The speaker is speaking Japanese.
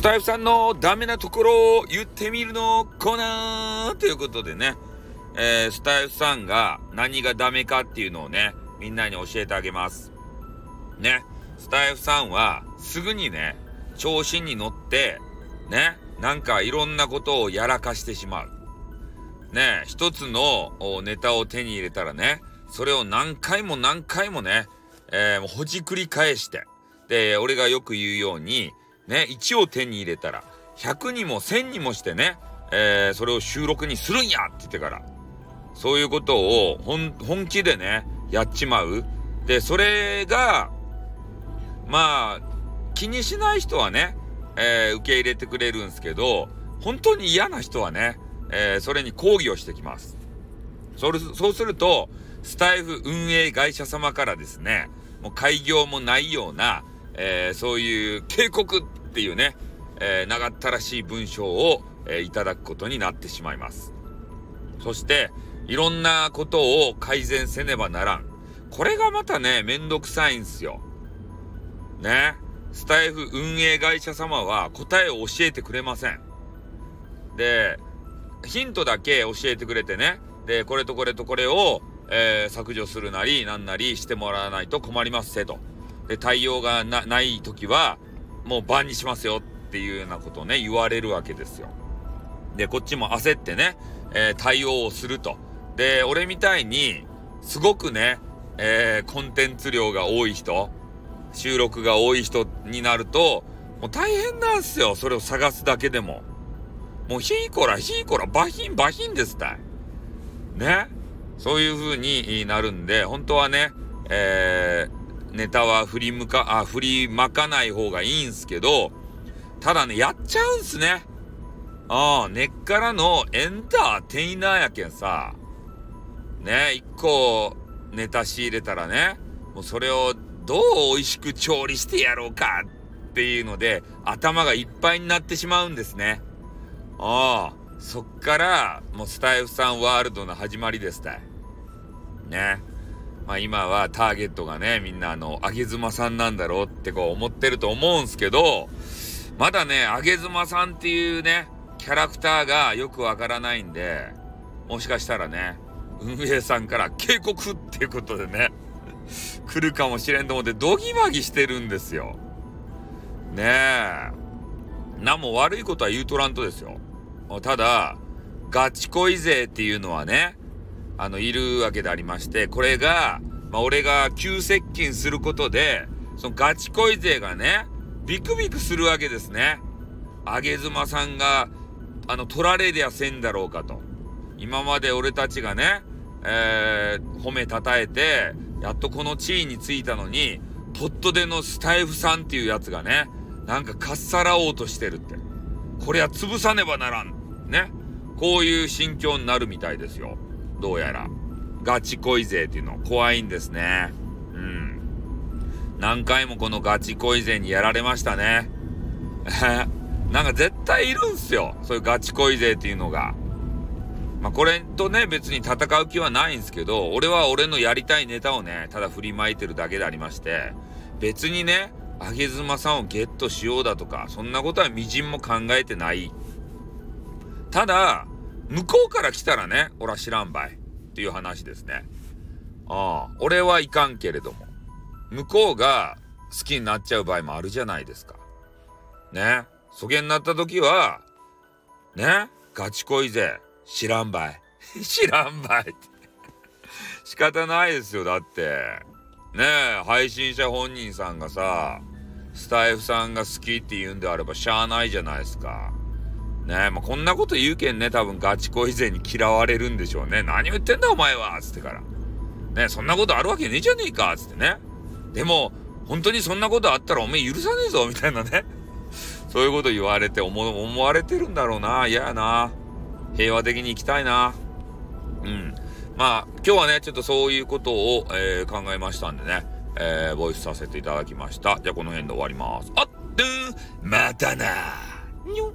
スタイフさんのダメなところを言ってみるのコーナーということでね、えー、スタイフさんが何がダメかっていうのをね、みんなに教えてあげます。ね、スタイフさんはすぐにね、調子に乗って、ね、なんかいろんなことをやらかしてしまう。ね、一つのネタを手に入れたらね、それを何回も何回もね、えー、ほじくり返して、で、俺がよく言うように、ね、1を手に入れたら、100にも1000にもしてね、えー、それを収録にするんやって言ってから、そういうことを本気でね、やっちまう。で、それが、まあ、気にしない人はね、えー、受け入れてくれるんですけど、本当に嫌な人はね、えー、それに抗議をしてきます。それそうすると、スタイフ運営会社様からですね、もう開業もないような、えー、そういう警告っていうね、えー、長ったらしい文章を、えー、いただくことになってしまいます。そして、いろんなことを改善せねばならん。これがまたね、めんどくさいんすよ。ね。スタイフ運営会社様は答えを教えてくれません。で、ヒントだけ教えてくれてね。で、これとこれとこれを、えー、削除するなり、なんなりしてもらわないと困りますせと。で、対応がない時は、もうバンにしますよっていうようなことをね、言われるわけですよ。で、こっちも焦ってね、えー、対応をすると。で、俺みたいに、すごくね、えー、コンテンツ量が多い人、収録が多い人になると、もう大変なんすよ。それを探すだけでも。もうヒーコラ、ヒーコラ、バヒン、バヒンですたい。ね？そういう風になるんで、本当はね、えー、ネタは振り向か、あ、振りまかない方がいいんすけど、ただね、やっちゃうんすね。ああ、根っからのエンターテイナーやけんさ、ね、一個ネタ仕入れたらね、もうそれをどう美味しく調理してやろうかっていうので、頭がいっぱいになってしまうんですね。ああ、そっから、もうスタイフさんワールドの始まりですたい。ね。まあ今はターゲットがね、みんなあの、あげずまさんなんだろうってこう思ってると思うんすけど、まだね、あげずまさんっていうね、キャラクターがよくわからないんで、もしかしたらね、運営さんから警告っていうことでね、来るかもしれんと思ってドギマギしてるんですよ。ねえ。何も悪いことは言うとらんとですよ。ただ、ガチ恋勢っていうのはね、あの、いるわけでありまして、これが、まあ、俺が急接近することで、そのガチ恋勢がね、ビクビクするわけですね。あげずまさんが、あの、取られりゃせんだろうかと。今まで俺たちがね、えー、褒めたたえて、やっとこの地位についたのに、ポットでのスタイフさんっていうやつがね、なんかかっさらおうとしてるって。これは潰さねばならん。ね。こういう心境になるみたいですよ。どうやら。ガチ恋勢っていうの怖いんですね。うん。何回もこのガチ恋勢にやられましたね。なんか絶対いるんすよ。そういうガチ恋勢っていうのが。まあ、これとね、別に戦う気はないんですけど、俺は俺のやりたいネタをね、ただ振りまいてるだけでありまして、別にね、あげずまさんをゲットしようだとか、そんなことはみじんも考えてない。ただ、向こうから来たらね、俺は知らんばい。っていう話ですね。ああ、俺はいかんけれども、向こうが好きになっちゃう場合もあるじゃないですか。ね。そげになった時は、ね、ガチ恋ぜ。知らんばい。知らんばい。仕方ないですよ、だって。ねえ、配信者本人さんがさ、スタイフさんが好きって言うんであればしゃあないじゃないですか。ねえ、まあ、こんなこと言うけんね、多分ガチ恋勢に嫌われるんでしょうね。何を言ってんだお前はつってから。ねそんなことあるわけねえじゃねえかつってね。でも、本当にそんなことあったらおめえ許さねえぞみたいなね。そういうこと言われて思思われてるんだろうな。嫌やな。平和的に行きたいな。うん。まあ、今日はね、ちょっとそういうことを、えー、考えましたんでね、えー、ボイスさせていただきました。じゃあこの辺で終わります。あっ、またなにょ